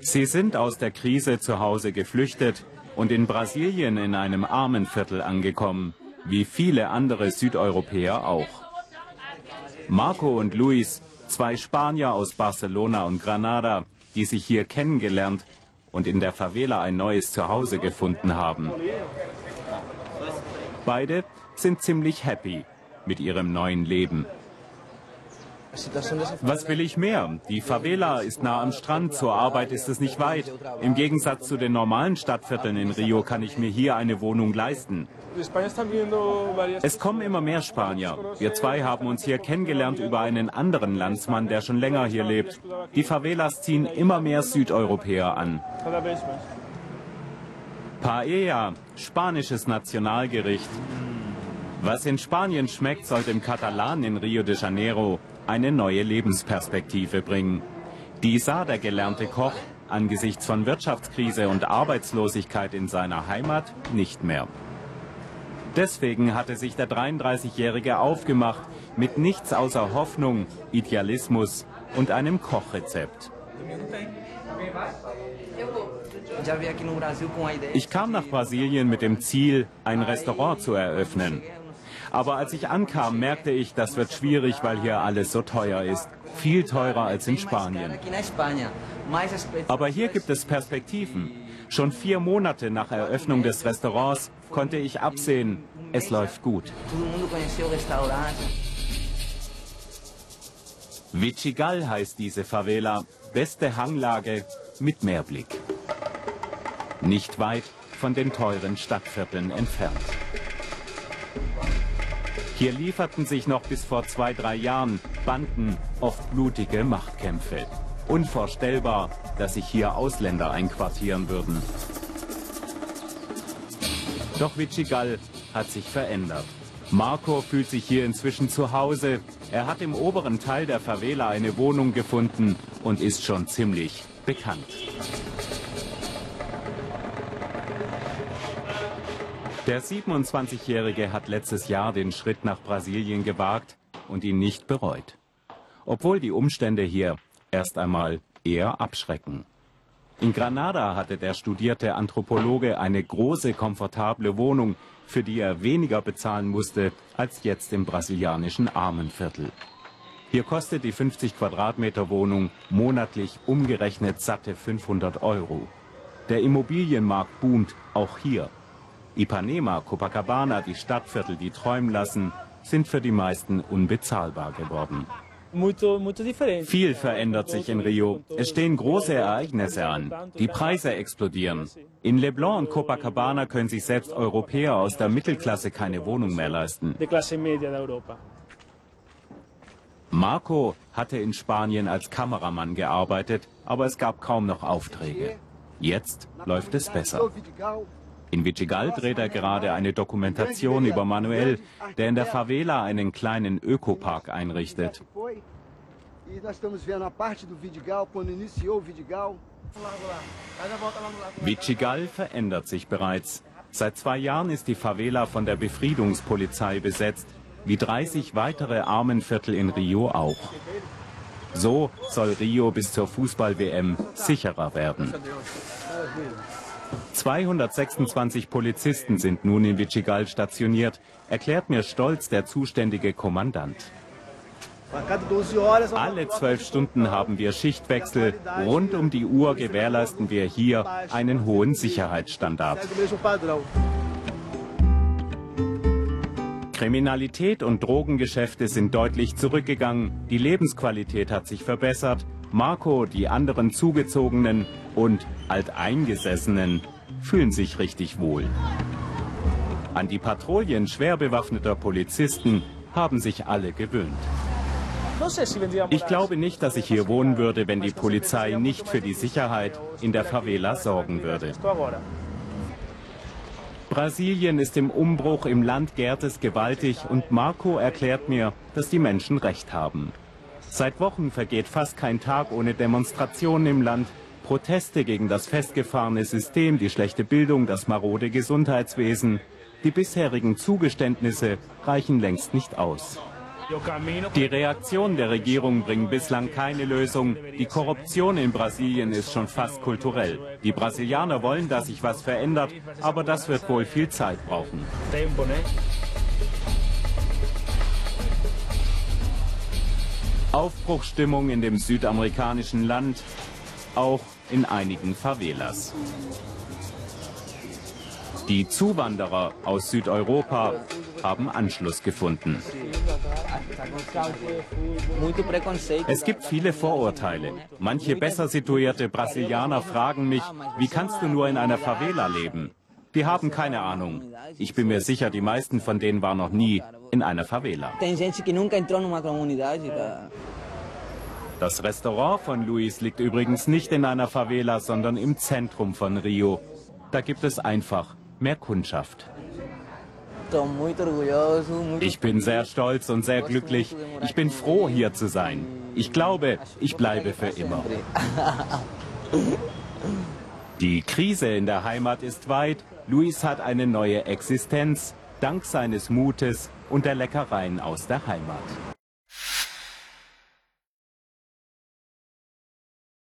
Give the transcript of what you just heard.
Sie sind aus der Krise zu Hause geflüchtet und in Brasilien in einem Armenviertel angekommen, wie viele andere Südeuropäer auch. Marco und Luis, zwei Spanier aus Barcelona und Granada, die sich hier kennengelernt und in der Favela ein neues Zuhause gefunden haben. Beide sind ziemlich happy mit ihrem neuen Leben. Was will ich mehr? Die Favela ist nah am Strand, zur Arbeit ist es nicht weit. Im Gegensatz zu den normalen Stadtvierteln in Rio kann ich mir hier eine Wohnung leisten. Es kommen immer mehr Spanier. Wir zwei haben uns hier kennengelernt über einen anderen Landsmann, der schon länger hier lebt. Die Favelas ziehen immer mehr Südeuropäer an. Paella, spanisches Nationalgericht. Was in Spanien schmeckt, sollte im Katalan in Rio de Janeiro eine neue Lebensperspektive bringen. Die sah der gelernte Koch angesichts von Wirtschaftskrise und Arbeitslosigkeit in seiner Heimat nicht mehr. Deswegen hatte sich der 33-Jährige aufgemacht mit nichts außer Hoffnung, Idealismus und einem Kochrezept. Ich kam nach Brasilien mit dem Ziel, ein Restaurant zu eröffnen. Aber als ich ankam, merkte ich, das wird schwierig, weil hier alles so teuer ist. Viel teurer als in Spanien. Aber hier gibt es Perspektiven. Schon vier Monate nach Eröffnung des Restaurants konnte ich absehen, es läuft gut. Vichigal heißt diese Favela, beste Hanglage mit Meerblick. Nicht weit von den teuren Stadtvierteln entfernt. Hier lieferten sich noch bis vor zwei, drei Jahren Banden oft blutige Machtkämpfe. Unvorstellbar, dass sich hier Ausländer einquartieren würden. Doch Vichigal hat sich verändert. Marco fühlt sich hier inzwischen zu Hause. Er hat im oberen Teil der Favela eine Wohnung gefunden und ist schon ziemlich bekannt. Der 27-Jährige hat letztes Jahr den Schritt nach Brasilien gewagt und ihn nicht bereut. Obwohl die Umstände hier erst einmal eher abschrecken. In Granada hatte der studierte Anthropologe eine große, komfortable Wohnung, für die er weniger bezahlen musste als jetzt im brasilianischen Armenviertel. Hier kostet die 50 Quadratmeter Wohnung monatlich umgerechnet satte 500 Euro. Der Immobilienmarkt boomt auch hier. Ipanema, Copacabana, die Stadtviertel, die träumen lassen, sind für die meisten unbezahlbar geworden. Viel verändert sich in Rio. Es stehen große Ereignisse an. Die Preise explodieren. In Leblon und Copacabana können sich selbst Europäer aus der Mittelklasse keine Wohnung mehr leisten. Marco hatte in Spanien als Kameramann gearbeitet, aber es gab kaum noch Aufträge. Jetzt läuft es besser. In Vichigal dreht er gerade eine Dokumentation über Manuel, der in der Favela einen kleinen Ökopark einrichtet. Vichigal verändert sich bereits. Seit zwei Jahren ist die Favela von der Befriedungspolizei besetzt, wie 30 weitere Armenviertel in Rio auch. So soll Rio bis zur Fußball-WM sicherer werden. 226 Polizisten sind nun in Vichigal stationiert, erklärt mir stolz der zuständige Kommandant. Alle zwölf Stunden haben wir Schichtwechsel. Rund um die Uhr gewährleisten wir hier einen hohen Sicherheitsstandard. Kriminalität und Drogengeschäfte sind deutlich zurückgegangen. Die Lebensqualität hat sich verbessert. Marco, die anderen Zugezogenen und Alteingesessenen fühlen sich richtig wohl. An die Patrouillen schwer bewaffneter Polizisten haben sich alle gewöhnt. Ich glaube nicht, dass ich hier wohnen würde, wenn die Polizei nicht für die Sicherheit in der Favela sorgen würde. Brasilien ist im Umbruch, im Land gärt es gewaltig und Marco erklärt mir, dass die Menschen recht haben. Seit Wochen vergeht fast kein Tag ohne Demonstrationen im Land, Proteste gegen das festgefahrene System, die schlechte Bildung, das marode Gesundheitswesen. Die bisherigen Zugeständnisse reichen längst nicht aus. Die Reaktionen der Regierung bringen bislang keine Lösung. Die Korruption in Brasilien ist schon fast kulturell. Die Brasilianer wollen, dass sich was verändert, aber das wird wohl viel Zeit brauchen. Aufbruchsstimmung in dem südamerikanischen Land, auch in einigen Favelas. Die Zuwanderer aus Südeuropa haben Anschluss gefunden. Es gibt viele Vorurteile. Manche besser situierte Brasilianer fragen mich, wie kannst du nur in einer Favela leben? Die haben keine Ahnung. Ich bin mir sicher, die meisten von denen waren noch nie in einer Favela. Das Restaurant von Luis liegt übrigens nicht in einer Favela, sondern im Zentrum von Rio. Da gibt es einfach mehr Kundschaft. Ich bin sehr stolz und sehr glücklich. Ich bin froh, hier zu sein. Ich glaube, ich bleibe für immer. Die Krise in der Heimat ist weit. Luis hat eine neue Existenz, dank seines Mutes und der Leckereien aus der Heimat.